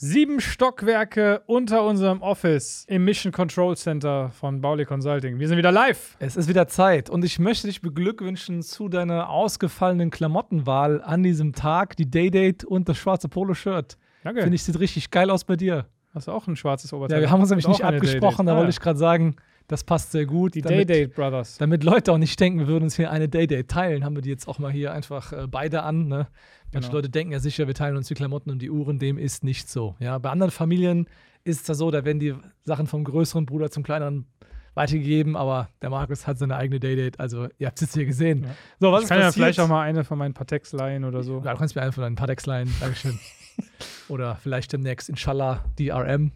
Sieben Stockwerke unter unserem Office im Mission Control Center von Bauli Consulting. Wir sind wieder live. Es ist wieder Zeit und ich möchte dich beglückwünschen zu deiner ausgefallenen Klamottenwahl an diesem Tag, die Daydate und das schwarze Polo-Shirt. Danke. Finde ich, sieht richtig geil aus bei dir. Hast du auch ein schwarzes Oberteil? Ja, wir haben uns nämlich nicht abgesprochen, da Day-Date. wollte Ah, ich gerade sagen, das passt sehr gut. Die damit, Day-Date Brothers. Damit Leute auch nicht denken, wir würden uns hier eine Daydate teilen, haben wir die jetzt auch mal hier einfach äh, beide an. Ne? Manche Genau. Leute denken ja sicher, wir teilen uns die Klamotten und die Uhren, dem ist nicht so. Ja? Bei anderen Familien ist es ja so, da werden die Sachen vom größeren Bruder zum kleineren weitergegeben, aber der Markus hat seine eigene Daydate, also ihr habt es jetzt hier gesehen. Ja. So, was Ich kann ja passiert? vielleicht auch mal eine von meinen Patex leihen oder so. Ja, du kannst mir einen von deinen Patex leihen. Dankeschön. Oder vielleicht demnächst, inshallah, DRM.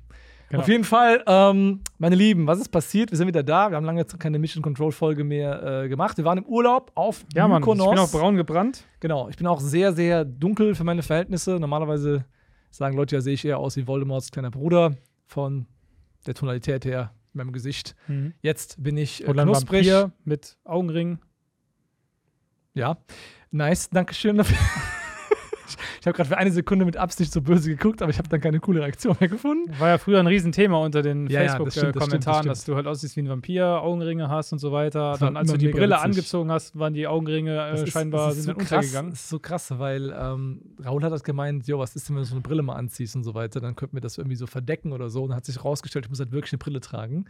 Genau. Auf jeden Fall, ähm, meine Lieben, was ist passiert? Wir sind wieder da. Wir haben lange keine Mission Control Folge mehr äh, gemacht. Wir waren im Urlaub auf Ja, Mann, ich Mykonos. bin auch braun gebrannt. Genau, ich bin auch sehr, sehr dunkel für meine Verhältnisse. Normalerweise sagen Leute ja, sehe ich eher aus wie Voldemorts kleiner Bruder von der Tonalität her, in meinem Gesicht. Jetzt bin ich äh, knusprig. Vampir mit Augenringen. Ja, nice, danke schön dafür. ich habe gerade für eine Sekunde mit Absicht so böse geguckt, aber ich habe dann keine coole Reaktion mehr gefunden. War ja früher ein Riesenthema unter den Ja, ja, Facebook-Kommentaren, stimmt, das dass du halt aussiehst wie ein Vampir, Augenringe hast und so weiter. Dann, als du die Brille witzig. angezogen hast, waren die Augenringe äh, ist- scheinbar das ist sind so krass, untergegangen. Das ist so krass, weil ähm, Raul hat das gemeint, jo, was ist denn, wenn du so eine Brille mal anziehst und so weiter, dann könnten wir das irgendwie so verdecken oder so. Und dann hat sich rausgestellt, ich muss halt wirklich eine Brille tragen.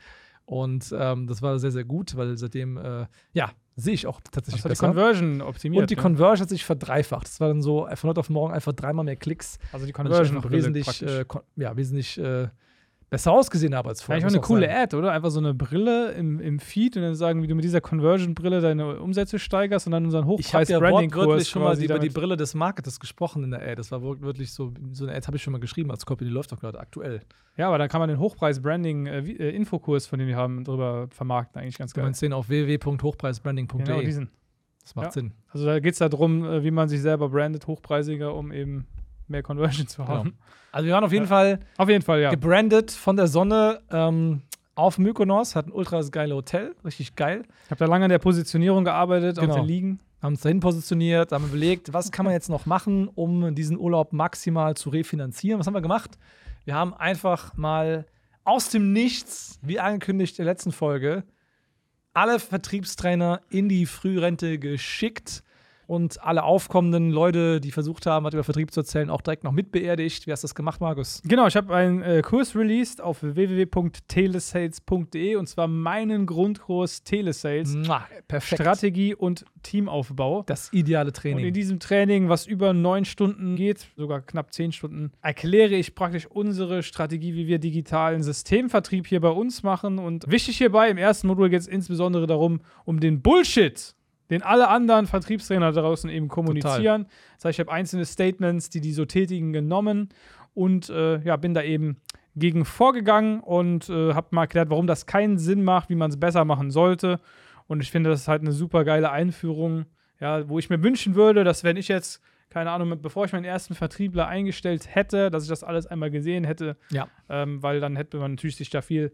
Und ähm, das war sehr, sehr gut, weil seitdem, äh, ja, sehe ich auch tatsächlich Das hat die besser. Conversion optimiert. Und die ne? Conversion hat sich verdreifacht. Das war dann so von heute auf morgen einfach dreimal mehr Klicks. also die einfach Conversion wesentlich, äh, ja, wesentlich äh, besser ausgesehen habe als vorher. Eigentlich auch eine coole sagen. Ad, oder? Einfach so eine Brille im, im Feed und dann sagen, wie du mit dieser Conversion-Brille deine Umsätze steigerst und dann unseren Ich habe ja wortwörtlich schon mal über die Brille des Marketers gesprochen in der Ad. Das war wirklich so, so eine Ad habe ich schon mal geschrieben als Copy, die läuft auch gerade aktuell. Ja, aber dann kann man den Hochpreis-Branding-Infokurs, von dem wir haben, drüber vermarkten. Eigentlich ganz Du geil. kannst den auf www.hochpreisbranding.de. Genau, diesen. das macht Ja. Sinn. Also da geht es darum, äh, wie man sich selber brandet, hochpreisiger, um eben mehr Conversion zu haben. Also wir waren auf jeden Ja. Fall Auf jeden Fall, ja. gebrandet von der Sonne ähm, auf Mykonos, hat ein ultra geile Hotel, richtig geil. Ich habe da lange an der Positionierung gearbeitet, Genau. auf den Liegen. haben uns dahin positioniert, haben überlegt, was kann man jetzt noch machen, um diesen Urlaub maximal zu refinanzieren. Was haben wir gemacht? Wir haben einfach mal aus dem Nichts, wie angekündigt in der letzten Folge, alle Vertriebstrainer in die Frührente geschickt und alle aufkommenden Leute, die versucht haben, was über Vertrieb zu erzählen, auch direkt noch mitbeerdigt. Wie hast du das gemacht, Markus? Genau, ich habe einen äh, Kurs released auf www.telesales.de und zwar meinen Grundkurs Telesales, Mua, perfekt. Strategie und Teamaufbau. das ideale Und in Training. diesem Training, was über neun Stunden geht, sogar knapp zehn Stunden, erkläre ich praktisch unsere Strategie, wie wir digitalen Systemvertrieb hier bei uns machen. Und wichtig hierbei, im ersten Modul geht es insbesondere darum, um den Bullshit, den alle anderen Vertriebstrainer da draußen eben kommunizieren. Das heißt, ich habe einzelne Statements, die die so tätigen, genommen und äh, ja, bin da eben gegen vorgegangen und äh, habe mal erklärt, warum das keinen Sinn macht, wie man es besser machen sollte. Und ich finde, das ist halt eine super geile Einführung, ja, wo ich mir wünschen würde, dass wenn ich jetzt, keine Ahnung, bevor ich meinen ersten Vertriebler eingestellt hätte, dass ich das alles einmal gesehen hätte, Ja. ähm, weil dann hätte man natürlich sich da viel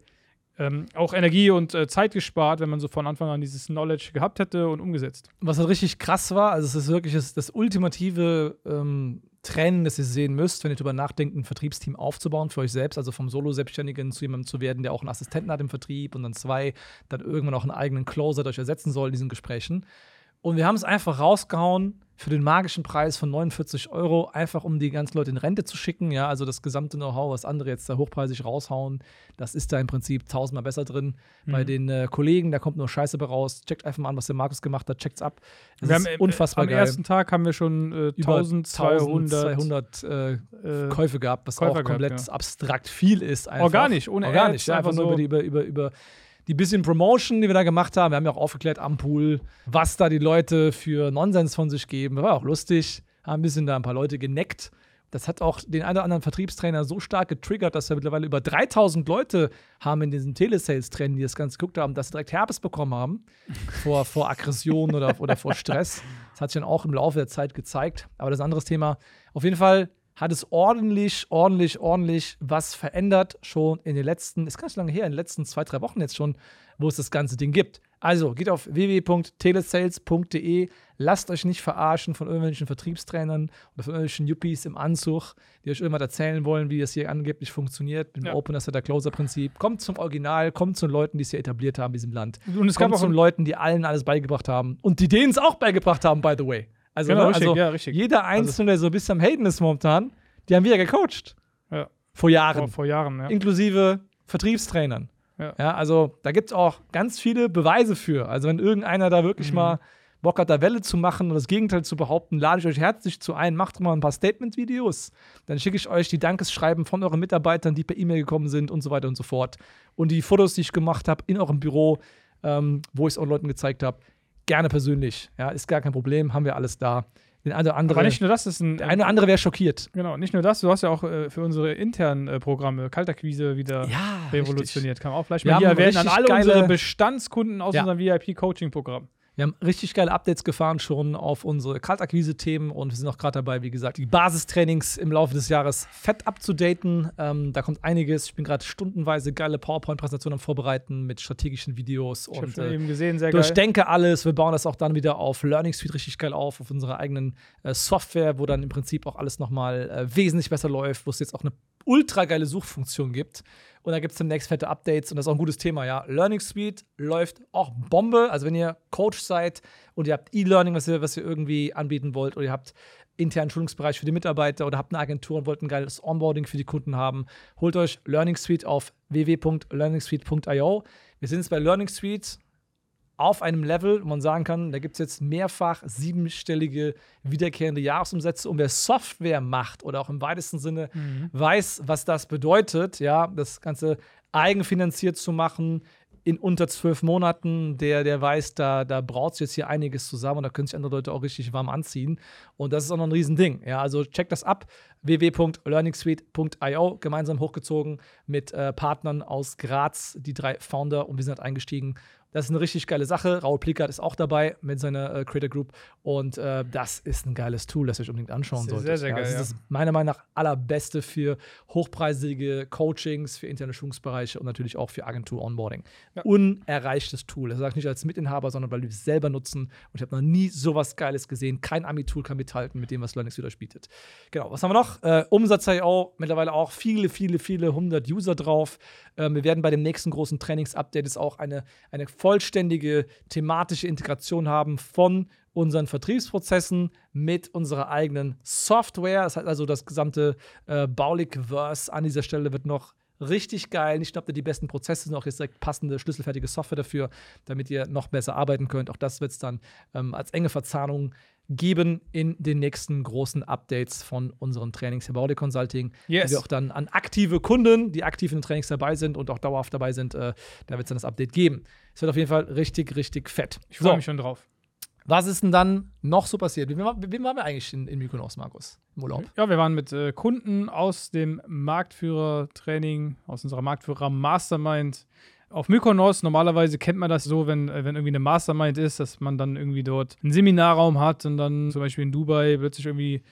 ähm, auch Energie und äh, Zeit gespart, wenn man so von Anfang an dieses Knowledge gehabt hätte und umgesetzt. Was halt richtig krass war, also es ist wirklich das, das ultimative ähm, Training, das ihr sehen müsst, wenn ihr darüber nachdenkt, ein Vertriebsteam aufzubauen für euch selbst, also vom Solo-Selbstständigen zu jemandem zu werden, der auch einen Assistenten hat im Vertrieb und dann zwei, dann irgendwann auch einen eigenen Closer, der euch ersetzen soll in diesen Gesprächen. Und wir haben es einfach rausgehauen für den magischen Preis von 49 Euro, einfach um die ganzen Leute in Rente zu schicken. Ja, also das gesamte Know-how, was andere jetzt da hochpreisig raushauen, das ist da im Prinzip tausendmal besser drin. Mhm. Bei den äh, Kollegen, da kommt nur Scheiße bei raus. Checkt einfach mal an, was der Markus gemacht hat, checkt's ab. Das wir ist haben, äh, unfassbar am geil. ersten Tag haben wir schon äh, Über 1200 1200 äh, äh, Käufe gehabt, was Käufer auch komplett gehabt, abstrakt viel ist. Einfach. Organisch, ohne Organisch, Ads, ja, einfach einfach nur so- über, die, über, über, über die bisschen Promotion, die wir da gemacht haben, wir haben ja auch aufgeklärt am Pool, was da die Leute für Nonsens von sich geben. War auch lustig, haben ein bisschen da ein paar Leute geneckt. Das hat auch den einen oder anderen Vertriebstrainer so stark getriggert, dass wir mittlerweile über 3000 Leute haben in diesem Telesales-Training, die das Ganze geguckt haben, dass sie direkt Herpes bekommen haben vor, vor Aggression oder, oder vor Stress. Das hat sich dann auch im Laufe der Zeit gezeigt. Aber das ist ein anderes Thema. Auf jeden Fall hat es ordentlich, ordentlich, ordentlich was verändert schon in den letzten, ist gar nicht lange her, in den letzten zwei, drei Wochen jetzt schon, wo es das ganze Ding gibt. Also geht auf www.telesales.de, lasst euch nicht verarschen von irgendwelchen Vertriebstrainern oder von irgendwelchen Yuppies im Anzug, die euch irgendwas erzählen wollen, wie das hier angeblich funktioniert mit dem Ja. Opener Setter Closer Prinzip. Kommt zum Original, kommt zu den Leuten, die es hier etabliert haben in diesem Land. Und es gab kommt auch zu den Leuten, die allen alles beigebracht haben und die denen es auch beigebracht haben, by the way. Also, Genau, ne, richtig, also ja, richtig. jeder Einzelne, der so ein bisschen am Haten ist momentan, die haben wir gecoacht. Ja. Vor Jahren. vor, vor Jahren, ja. Inklusive Vertriebstrainern. Ja. also da gibt es auch ganz viele Beweise für. Also wenn irgendeiner da Mhm. wirklich mal Bock hat, da Welle zu machen und das Gegenteil zu behaupten, lade ich euch herzlich zu ein, macht mal ein paar Statement-Videos. Dann schicke ich euch die Dankesschreiben von euren Mitarbeitern, die per E-Mail gekommen sind und so weiter und so fort. Und die Fotos, die ich gemacht habe in eurem Büro, ähm, wo ich es auch Leuten gezeigt habe, gerne persönlich. Ja, ist gar kein Problem, haben wir alles da. Den eine oder andere, Aber nicht nur das, ist ein. der eine oder andere wäre schockiert. Genau, nicht nur das, du hast ja auch äh, für unsere internen äh, Programme Kaltakquise wieder Ja, revolutioniert. Kann man auch vielleicht Wir mal hier erwähnen an richtig alle geile- unsere Bestandskunden aus Ja. unserem VIP-Coaching-Programm. Wir haben richtig geile Updates gefahren schon auf unsere Kaltakquise-Themen und wir sind auch gerade dabei, wie gesagt, die Basistrainings im Laufe des Jahres fett abzudaten. Ähm, da kommt einiges. Ich bin gerade stundenweise geile PowerPoint-Präsentationen am Vorbereiten mit strategischen Videos Ich und äh, eben gesehen, sehr geil. durchdenke alles. Wir bauen das auch dann wieder auf Learning Suite richtig geil auf, auf unserer eigenen äh, Software, wo dann im Prinzip auch alles nochmal äh, wesentlich besser läuft, wo es jetzt auch eine ultra geile Suchfunktion gibt. Und da gibt es demnächst fette Updates und das ist auch ein gutes Thema, ja. Learning Suite läuft auch Bombe. Also wenn ihr Coach seid und ihr habt E-Learning, was ihr, was ihr irgendwie anbieten wollt, oder ihr habt internen Schulungsbereich für die Mitarbeiter oder habt eine Agentur und wollt ein geiles Onboarding für die Kunden haben, holt euch Learning Suite auf www.learningsuite.io. Wir sind jetzt bei Learning Suite auf einem Level, wo man sagen kann, da gibt es jetzt mehrfach siebenstellige wiederkehrende Jahresumsätze. Und wer Software macht oder auch im weitesten Sinne weiß, was das bedeutet, ja, das Ganze eigenfinanziert zu machen in unter zwölf Monaten, der, der weiß, da, da braut sich jetzt hier einiges zusammen und da können sich andere Leute auch richtig warm anziehen. Und das ist auch noch ein Riesending. Ja, also checkt das ab. www.learningsuite.io, gemeinsam hochgezogen mit äh, Partnern aus Graz, die drei Founder und wir sind halt eingestiegen. Das ist eine richtig geile Sache. Raul Plickert ist auch dabei mit seiner äh, Creator Group. Und äh, das ist ein geiles Tool, das ihr euch unbedingt anschauen Sehr, solltet. sehr, sehr geil, das ja. ist das meiner Meinung nach allerbeste für hochpreisige Coachings, für interne Schulungsbereiche und natürlich auch für Agentur-Onboarding. Ja. Unerreichtes Tool. Das sage ich nicht als Mitinhaber, sondern weil wir es selber nutzen. Und ich habe noch nie sowas Geiles gesehen. Kein Ami-Tool kann mithalten mit dem, was Suite euch bietet. Genau, was haben wir noch? Äh, Umsatz.io, mittlerweile auch viele, viele, viele hundert User drauf. Ähm, wir werden bei dem nächsten großen Trainings-Update auch eine, eine vollständige thematische Integration haben von unseren Vertriebsprozessen mit unserer eigenen Software. Das heißt also, das gesamte äh, Baulig-Verse an dieser Stelle wird noch richtig geil. Habt ihr die besten Prozesse, sondern auch jetzt direkt passende, schlüsselfertige Software dafür, damit ihr noch besser arbeiten könnt. Auch das wird es dann ähm, als enge Verzahnung geben in den nächsten großen Updates von unseren Trainings bei Audi Consulting, Yes. die wir auch dann an aktive Kunden, die aktiv in den Trainings dabei sind und auch dauerhaft dabei sind, äh, da wird es dann das Update geben. Es wird auf jeden Fall richtig, richtig fett. Ich freue mich schon drauf. Was ist denn dann noch so passiert? Wem, wem waren wir eigentlich in, in Mykonos, Markus? Im Urlaub? Ja, wir waren mit äh, Kunden aus dem Marktführer-Training, aus unserer Marktführer-Mastermind auf Mykonos. Normalerweise kennt man das so, wenn, äh, wenn irgendwie eine Mastermind ist, dass man dann irgendwie dort einen Seminarraum hat und dann zum Beispiel in Dubai plötzlich irgendwie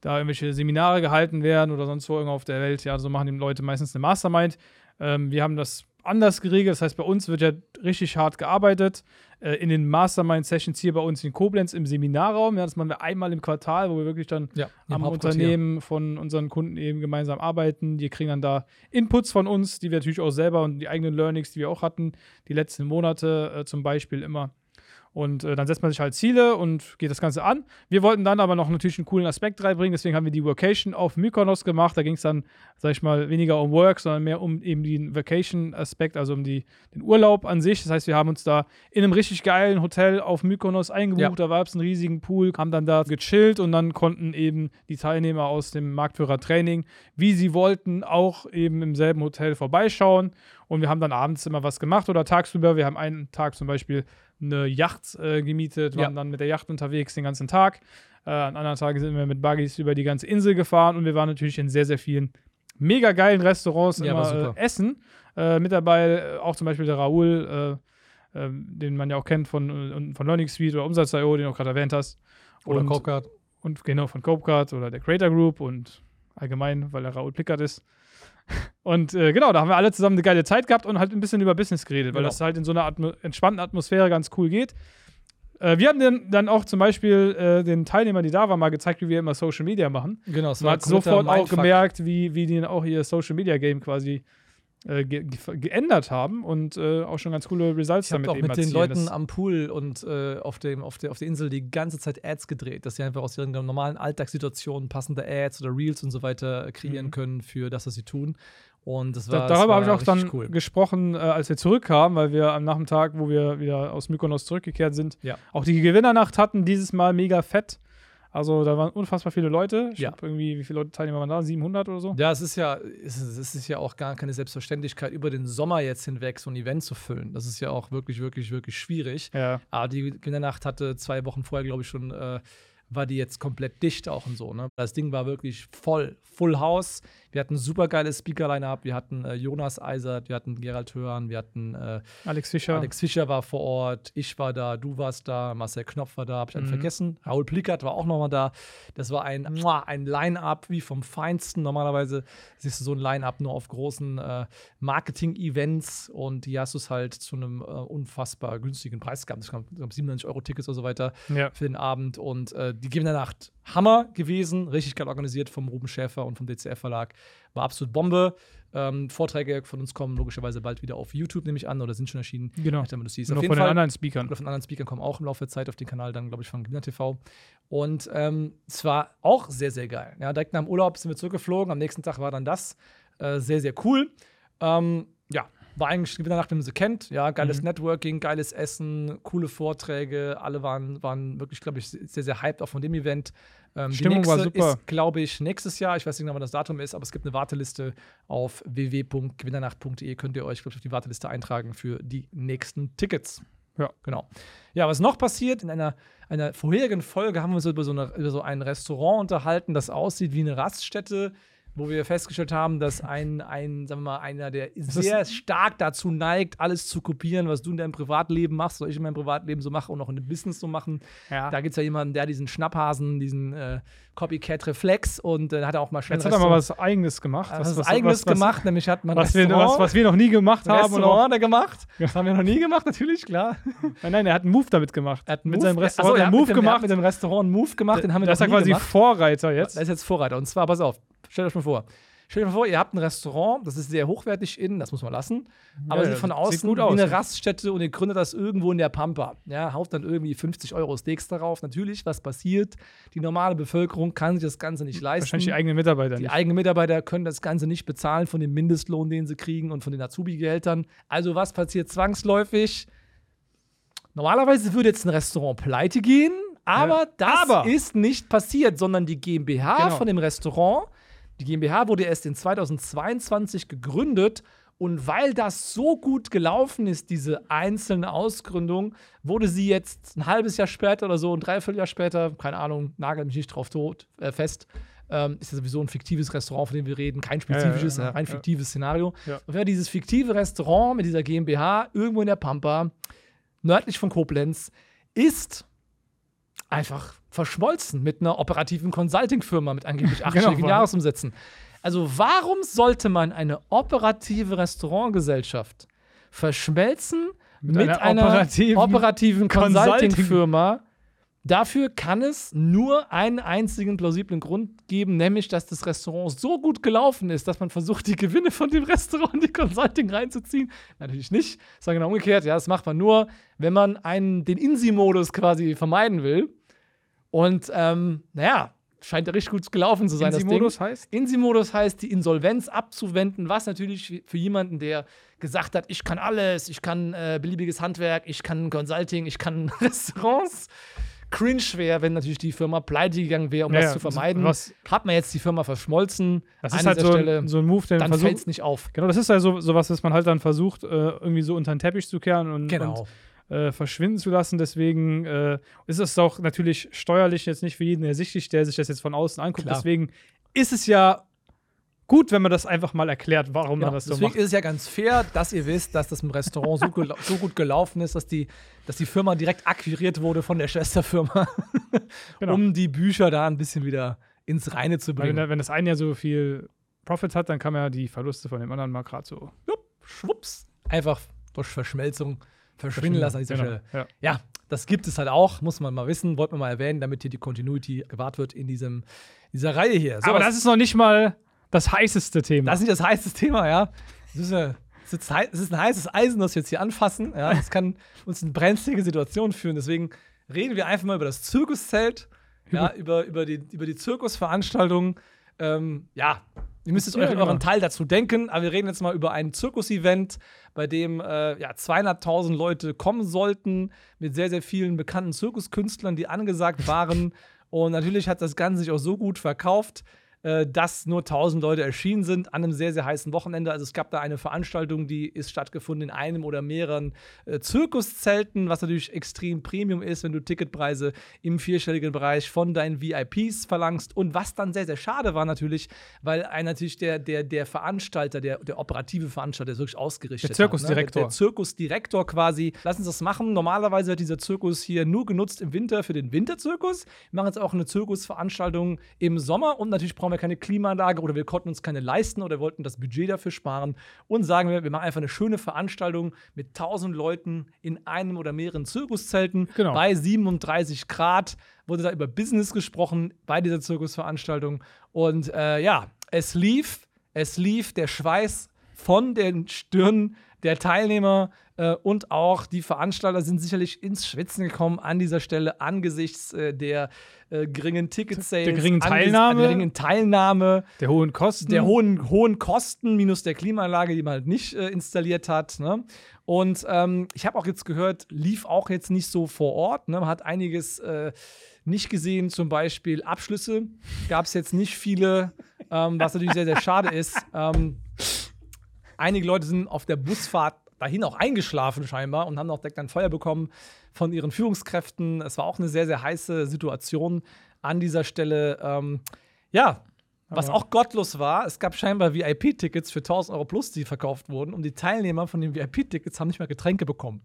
da irgendwelche Seminare gehalten werden oder sonst wo irgendwo auf der Welt. Ja, so machen die Leute meistens eine Mastermind. Ähm, wir haben das anders geregelt. Das heißt, bei uns wird ja richtig hart gearbeitet. Äh, in den Mastermind-Sessions hier bei uns in Koblenz im Seminarraum. Ja, das machen wir einmal im Quartal, wo wir wirklich dann Ja, am. Unternehmen von unseren Kunden eben gemeinsam arbeiten. Die kriegen dann da Inputs von uns, die wir natürlich auch selber und die eigenen Learnings, die wir auch hatten, die letzten Monate äh, zum Beispiel immer. Und äh, dann setzt man sich halt Ziele und geht das Ganze an. Wir wollten dann aber noch natürlich einen coolen Aspekt reinbringen, deswegen haben wir die Vacation auf Mykonos gemacht. Da ging es dann, sag ich mal, weniger um Work, sondern mehr um eben den Vacation-Aspekt, also um die, den Urlaub an sich. Das heißt, wir haben uns da in einem richtig geilen Hotel auf Mykonos eingebucht. Ja. Da gab es einen riesigen Pool, haben dann da gechillt und dann konnten eben die Teilnehmer aus dem Marktführer-Training, wie sie wollten, auch eben im selben Hotel vorbeischauen. Und wir haben dann abends immer was gemacht oder tagsüber. Wir haben einen Tag zum Beispiel eine Yacht äh, gemietet, waren Ja. dann mit der Yacht unterwegs den ganzen Tag. Äh, an anderen Tagen sind wir mit Buggies über die ganze Insel gefahren und wir waren natürlich in sehr, sehr vielen mega geilen Restaurants Ja, immer äh, essen. Äh, mit dabei äh, auch zum Beispiel der Raoul, äh, äh, den man ja auch kennt von, von Learning Suite oder Umsatz.io, den du auch gerade erwähnt hast. Oder und, Copcard. und genau von Copecard oder der Creator Group und allgemein, weil der Raoul Pickard ist. Und äh, genau, da haben wir alle zusammen eine geile Zeit gehabt und halt ein bisschen über Business geredet, weil Genau. das halt in so einer Atmo entspannten Atmosphäre ganz cool geht. Äh, wir haben dann, dann auch zum Beispiel äh, den Teilnehmern, die da waren, mal gezeigt, wie wir immer Social Media machen. Genau, es Man hat sofort auch gemerkt, wie, wie die auch ihr Social Media Game quasi äh, ge ge geändert haben und äh, auch schon ganz coole Results Ich habe damit auch mit den erzielen. Leuten Das- am Pool und äh, auf, dem, auf, der, auf der Insel die ganze Zeit Ads gedreht, dass sie einfach aus ihren normalen Alltagssituationen passende Ads oder Reels und so weiter kreieren Mhm. können für das, was sie tun. Und das Da, war das darüber habe ich auch dann cool. gesprochen, äh, als wir zurückkamen, weil wir am Nachmittag, wo wir wieder aus Mykonos zurückgekehrt sind, Ja. auch die Gewinnernacht hatten, dieses Mal mega fett. Also da waren unfassbar viele Leute. Ich Ja. glaube irgendwie, wie viele Leute Teilnehmer waren da? 700 oder so? Ja, es ist ja, es ist, es ist ja auch gar keine Selbstverständlichkeit, über den Sommer jetzt hinweg so ein Event zu füllen. Das ist ja auch wirklich, wirklich, wirklich schwierig. Ja. Aber die Gewinnernacht hatte zwei Wochen vorher, glaube ich, schon, äh, war die jetzt komplett dicht auch und so. Ne? Das Ding war wirklich voll, Full House. Wir hatten ein super geiles Speaker-Line-Up. Wir hatten äh, Jonas Eisert, wir hatten Gerald Hörn, wir hatten äh, Alex Fischer. Alex Fischer war vor Ort, ich war da, du warst da, Marcel Knopf war da, hab ich einen Mhm. vergessen. Raoul Plickert war auch nochmal da. Das war ein, ein Line-Up wie vom Feinsten. Normalerweise siehst du so ein Line-Up nur auf großen äh, Marketing-Events und die hast du es halt zu einem äh, unfassbar günstigen Preis gehabt. Ich glaube, 97 Euro Tickets oder so weiter Ja. für den Abend. Und äh, die Gewinnernacht Hammer gewesen, richtig geil organisiert vom Ruben Schäfer und vom DCF Verlag. War absolut Bombe. Ähm, Vorträge von uns kommen logischerweise bald wieder auf YouTube, nehme ich an, oder sind schon erschienen. Genau. Ich damit du siehst. Noch Auf von jeden den Fall. anderen Speakern. Oder von anderen Speakern kommen auch im Laufe der Zeit auf den Kanal dann, glaube ich, von Gewinner TV. Und ähm, es war auch sehr, sehr geil. Ja, direkt nach dem Urlaub sind wir zurückgeflogen. Am nächsten Tag war dann das. Äh, sehr, sehr cool. Ähm, ja, war eigentlich wieder nach dem sie kennt. Ja, geiles Mhm. Networking, geiles Essen, coole Vorträge. Alle waren, waren wirklich, glaube ich, sehr, sehr hyped auch von dem Event. Ähm, die Stimmung war nächste super. Ist, glaube ich, nächstes Jahr. Ich weiß nicht genau, wann das Datum ist, aber es gibt eine Warteliste auf www.gewinnernacht.de. Könnt ihr euch, glaube ich, auf die Warteliste eintragen für die nächsten Tickets. Ja. Genau. Ja, was noch passiert? In einer, einer vorherigen Folge haben wir uns über so, eine, über so ein Restaurant unterhalten, das aussieht wie eine Raststätte, wo wir festgestellt haben, dass ein, ein sagen wir mal, einer, der sehr stark dazu neigt, alles zu kopieren, was du in deinem Privatleben machst, was ich in meinem Privatleben so mache und auch in dem Business so machen. Ja. Da gibt es ja jemanden, der diesen Schnapphasen, diesen äh, Copycat-Reflex und äh, hat er auch mal schnell Jetzt hat er mal was Eigenes gemacht. was, was, Eigenes gemacht, nämlich hat man Was wir, was, was wir noch nie gemacht haben. Restaurant hat er gemacht. Das haben wir noch nie gemacht, natürlich, klar. nein, nein, er hat einen Move damit gemacht. Er hat einen mit Move- seinem Restaurant er einen Move mit dem, gemacht. Mit dem Restaurant einen Move gemacht, den haben wir das ist nie quasi gemacht. Vorreiter jetzt. Das ist jetzt Vorreiter. Und zwar, pass auf, stellt euch mal vor. Stellt euch mal vor, ihr habt ein Restaurant, das ist sehr hochwertig innen, das muss man lassen. Aber Ja, sieht von sieht außen gut wie aus, eine ja. Raststätte und ihr gründet das irgendwo in der Pampa. Ja, haut dann irgendwie 50 Euro Steaks darauf. Natürlich, was passiert? Die normale Bevölkerung kann sich das Ganze nicht leisten. Wahrscheinlich die eigenen Mitarbeiter Die nicht. eigenen Mitarbeiter können das Ganze nicht bezahlen von dem Mindestlohn, den sie kriegen und von den Azubi-Gehältern. Also was passiert zwangsläufig? Normalerweise würde jetzt ein Restaurant pleite gehen, aber Ja. das Aber- ist nicht passiert, sondern die GmbH Genau. von dem Restaurant, die GmbH wurde erst in 2022 gegründet und weil das so gut gelaufen ist, diese einzelne Ausgründung, wurde sie jetzt ein halbes Jahr später oder so, ein Dreivierteljahr später, keine Ahnung, nagel mich nicht drauf tot, äh, fest, ähm, ist ja sowieso ein fiktives Restaurant, von dem wir reden, kein spezifisches, ja, ja, ein rein ja. fiktives Szenario. Und wer dieses fiktive Restaurant mit dieser GmbH irgendwo in der Pampa, nördlich von Koblenz, ist einfach verschmolzen mit einer operativen Consulting-Firma mit angeblich achtstelligen Genau. Jahresumsätzen. Also warum sollte man eine operative Restaurantgesellschaft verschmelzen mit, einer einer operativen operativen Consulting- Consulting-Firma, Dafür kann es nur einen einzigen plausiblen Grund geben, nämlich, dass das Restaurant so gut gelaufen ist, dass man versucht, die Gewinne von dem Restaurant in die Consulting reinzuziehen. Natürlich nicht, sondern genau umgekehrt. Ja, das macht man nur, wenn man einen, den Insi-Modus quasi vermeiden will. Und ähm, naja, scheint ja richtig gut gelaufen zu sein. Insi-Modus heißt? Insi-Modus heißt, die Insolvenz abzuwenden, was natürlich für jemanden, der gesagt hat, ich kann alles, ich kann äh, beliebiges Handwerk, ich kann Consulting, ich kann Restaurants cringe wäre, wenn natürlich die Firma pleite gegangen wäre, um Ja, das zu vermeiden. was- Hat man jetzt die Firma verschmolzen, Das ist halt so, Stelle, ein, so ein Move, den dann fällt es nicht auf. Genau, das ist ja so sowas, was man halt dann versucht, äh, irgendwie so unter den Teppich zu kehren und, Genau. und äh, verschwinden zu lassen. Deswegen äh, ist es auch natürlich steuerlich jetzt nicht für jeden ersichtlich, der sich das jetzt von außen anguckt. Klar. Deswegen ist es ja gut, wenn man das einfach mal erklärt, warum Genau. man das so Deswegen macht. ist es ja ganz fair, dass ihr wisst, dass das im Restaurant so, gela- so gut gelaufen ist, dass die, dass die Firma direkt akquiriert wurde von der Schwesterfirma, Genau. um die Bücher da ein bisschen wieder ins Reine zu Weil wenn, bringen. wenn das eine ja so viel Profit hat, dann kann man ja die Verluste von dem anderen mal gerade so Jupp, schwupps, einfach durch Verschmelzung verschwinden lassen an dieser Genau, Stelle. Ja. Ja, das gibt es halt auch, muss man mal wissen, wollten wir mal erwähnen, damit hier die Continuity gewahrt wird in diesem, dieser Reihe hier. So, Aber das ist noch nicht mal das heißeste Thema. Das ist nicht das heiße Thema, ja. Das ist, ist, hei- das ist ein heißes Eisen, das wir jetzt hier anfassen. Ja. Das kann uns in brenzlige Situationen führen. Deswegen reden wir einfach mal über das Zirkuszelt, ja, über, über, die, über die Zirkusveranstaltung. Ähm, ja, ihr müsst jetzt Ja, euch genau. euren Teil dazu denken, aber wir reden jetzt mal über ein Zirkusevent, bei dem äh, ja, 200.000 Leute kommen sollten, mit sehr, sehr vielen bekannten Zirkuskünstlern, die angesagt waren. Und natürlich hat das Ganze sich auch so gut verkauft, äh, dass nur 1000 Leute erschienen sind an einem sehr, sehr heißen Wochenende. Also es gab da eine Veranstaltung, die ist stattgefunden in einem oder mehreren äh, Zirkuszelten, was natürlich extrem Premium ist, wenn du Ticketpreise im vierstelligen Bereich von deinen VIPs verlangst. Und was dann sehr, sehr schade war natürlich, weil ein natürlich der, der, der Veranstalter, der, der operative Veranstalter, der wirklich ausgerichtet Der Zirkusdirektor. Hat, ne? Der, der Zirkusdirektor quasi. Lass uns das machen. Normalerweise wird dieser Zirkus hier nur genutzt im Winter für den Winterzirkus. Wir machen jetzt auch eine Zirkusveranstaltung im Sommer und natürlich brauchen wir keine Klimaanlage oder wir konnten uns keine leisten oder wollten das Budget dafür sparen und sagen wir, wir machen einfach eine schöne Veranstaltung mit 1000 Leuten in einem oder mehreren Zirkuszelten Genau. bei 37 Grad. Wurde da über Business gesprochen bei dieser Zirkusveranstaltung und äh, ja, es lief, es lief der Schweiß von den Stirnen der Teilnehmer äh, und auch die Veranstalter sind sicherlich ins Schwitzen gekommen an dieser Stelle angesichts äh, der äh, geringen Ticket-Sales, Der geringen Teilnahme. der geringen Teilnahme, der hohen Kosten. der hohen, hohen Kosten minus der Klimaanlage, die man halt nicht äh, installiert hat. Ne? Und ähm, ich habe auch jetzt gehört, lief auch jetzt nicht so vor Ort. Ne? Man hat einiges äh, nicht gesehen, zum Beispiel Abschlüsse. Gab es jetzt nicht viele, ähm, was natürlich sehr, sehr schade ist. Ähm, einige Leute sind auf der Busfahrt dahin auch eingeschlafen scheinbar und haben auch direkt ein Feuer bekommen von ihren Führungskräften. Es war auch eine sehr, sehr heiße Situation an dieser Stelle. Ähm, ja, was auch gottlos war, es gab scheinbar VIP-Tickets für 1000 Euro plus, die verkauft wurden und die Teilnehmer von den VIP-Tickets haben nicht mal Getränke bekommen.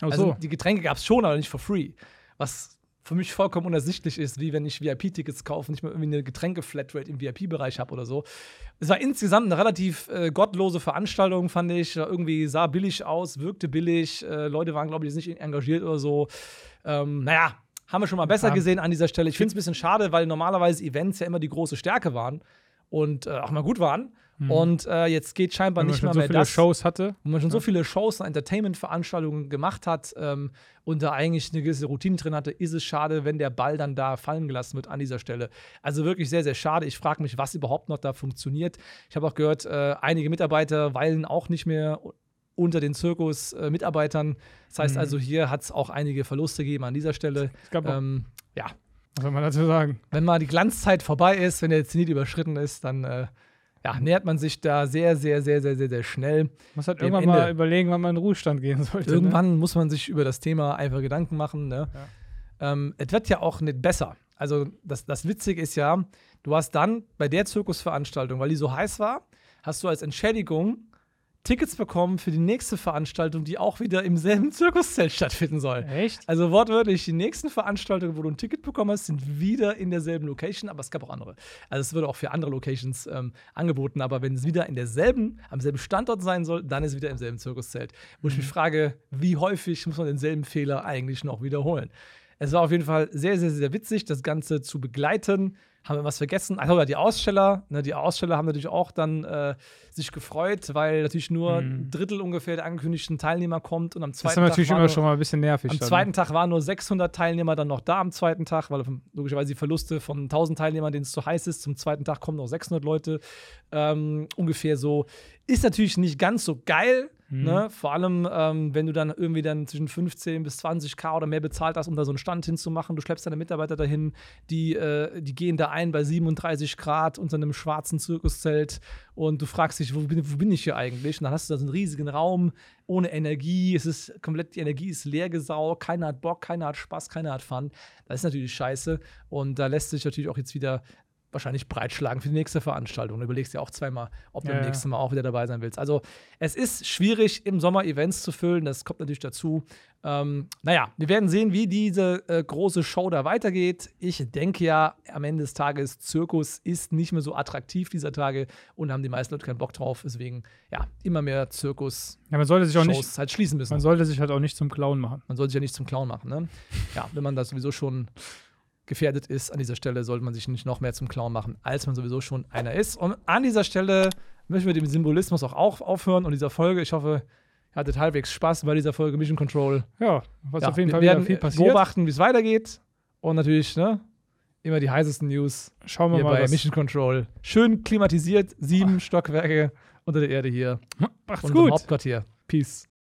Also so. die Getränke gab es schon, aber nicht for free. Was für mich vollkommen unersichtlich ist, wie wenn ich VIP-Tickets kaufe und nicht mal irgendwie eine Getränke-Flatrate im VIP-Bereich habe oder so. Es war insgesamt eine relativ äh, gottlose Veranstaltung, fand ich. War Irgendwie sah billig aus, wirkte billig. Äh, Leute waren, glaube ich, nicht engagiert oder so. Ähm, naja, haben wir schon mal besser Ja. gesehen an dieser Stelle. Ich finde es ein bisschen schade, weil normalerweise Events ja immer die große Stärke waren und äh, auch mal gut waren. Und äh, jetzt geht scheinbar Wenn nicht mal so mehr viele das Shows hatte. wo man schon so viele Shows und Entertainment-Veranstaltungen gemacht hat ähm, und da eigentlich eine gewisse Routine drin hatte, ist es schade, wenn der Ball dann da fallen gelassen wird an dieser Stelle. Also wirklich sehr, sehr schade. Ich frage mich, was überhaupt noch da funktioniert. Ich habe auch gehört, äh, einige Mitarbeiter weilen auch nicht mehr unter den Zirkus-Mitarbeitern. Das heißt Mhm. also, hier hat es auch einige Verluste gegeben an dieser Stelle. Es gab Ähm, ja, was soll man dazu sagen? wenn mal die Glanzzeit vorbei ist, wenn der Zenit überschritten ist, dann äh, ja, nähert man sich da sehr, sehr, sehr, sehr, sehr, sehr schnell. Muss halt irgendwann Ende. mal überlegen, wann man in den Ruhestand gehen sollte. Ne? Irgendwann muss man sich über das Thema einfach Gedanken machen. Ne? Ähm, es wird ja auch nicht besser. Also das, das Witzige ist ja, du hast dann bei der Zirkusveranstaltung, weil die so heiß war, hast du als Entschädigung Tickets bekommen für die nächste Veranstaltung, die auch wieder im selben Zirkuszelt stattfinden soll. Echt? Also wortwörtlich, die nächsten Veranstaltungen, wo du ein Ticket bekommen hast, sind wieder in derselben Location, aber es gab auch andere. Also es wird auch für andere Locations ähm, angeboten, aber wenn es wieder in derselben, am selben Standort sein soll, dann ist es wieder im selben Zirkuszelt. Wo ich mich frage, wie häufig muss man denselben Fehler eigentlich noch wiederholen? Es war auf jeden Fall sehr, sehr, sehr witzig, das Ganze zu begleiten. Haben wir was vergessen? Ach ja, die Aussteller. Ne, die Aussteller haben natürlich auch dann äh, sich gefreut, weil natürlich nur Mhm. ein Drittel ungefähr der angekündigten Teilnehmer kommt. Und am Das zweiten ist dann natürlich Tag war immer nur- schon mal ein bisschen nervig. am dann, zweiten ne? Tag waren nur 600 Teilnehmer dann noch da am zweiten Tag, weil logischerweise die Verluste von 1000 Teilnehmern, denen es zu heiß ist, zum zweiten Tag kommen noch 600 Leute. Ähm, ungefähr so. Ist natürlich nicht ganz so geil. Mhm. Ne? Vor allem, ähm, wenn du dann irgendwie dann zwischen 15 bis 20k oder mehr bezahlt hast, um da so einen Stand hinzumachen. Du schleppst deine Mitarbeiter dahin, die, äh, die gehen da ein bei 37 Grad unter einem schwarzen Zirkuszelt und du fragst dich, wo bin, wo bin ich hier eigentlich? Und dann hast du da so einen riesigen Raum ohne Energie. Es ist komplett, die Energie ist leer gesaugt. Keiner hat Bock, keiner hat Spaß, keiner hat Fun. Das ist natürlich scheiße. Und da lässt sich natürlich auch jetzt wieder wahrscheinlich breitschlagen für die nächste Veranstaltung. Du überlegst ja auch zweimal, ob du Ja, im ja. nächsten Mal auch wieder dabei sein willst. Also es ist schwierig, im Sommer Events zu füllen. Das kommt natürlich dazu. Ähm, naja, wir werden sehen, wie diese äh, große Show da weitergeht. Ich denke ja, am Ende des Tages, Zirkus ist nicht mehr so attraktiv dieser Tage und haben die meisten Leute keinen Bock drauf. Deswegen, ja, immer mehr Zirkus-Shows Ja, man sollte sich auch nicht, halt schließen müssen. man sollte sich halt auch nicht zum Clown machen. Man soll sich ja nicht zum Clown machen, ne? Ja, wenn man da sowieso schon gefährdet ist an dieser Stelle, sollte man sich nicht noch mehr zum Clown machen, als man sowieso schon einer ist. Und an dieser Stelle möchten wir dem Symbolismus auch auf aufhören und dieser Folge. Ich hoffe, ihr hattet halbwegs Spaß bei dieser Folge Mission Control. Ja, was Ja, auf jeden Fall wieder werden viel passiert. beobachten, wie es weitergeht. Und natürlich, ne? Immer die heißesten News Schauen wir mal, bei Mission Control. Schön klimatisiert, sieben Stockwerke unter der Erde hier. Macht's gut. Hauptquartier. Peace.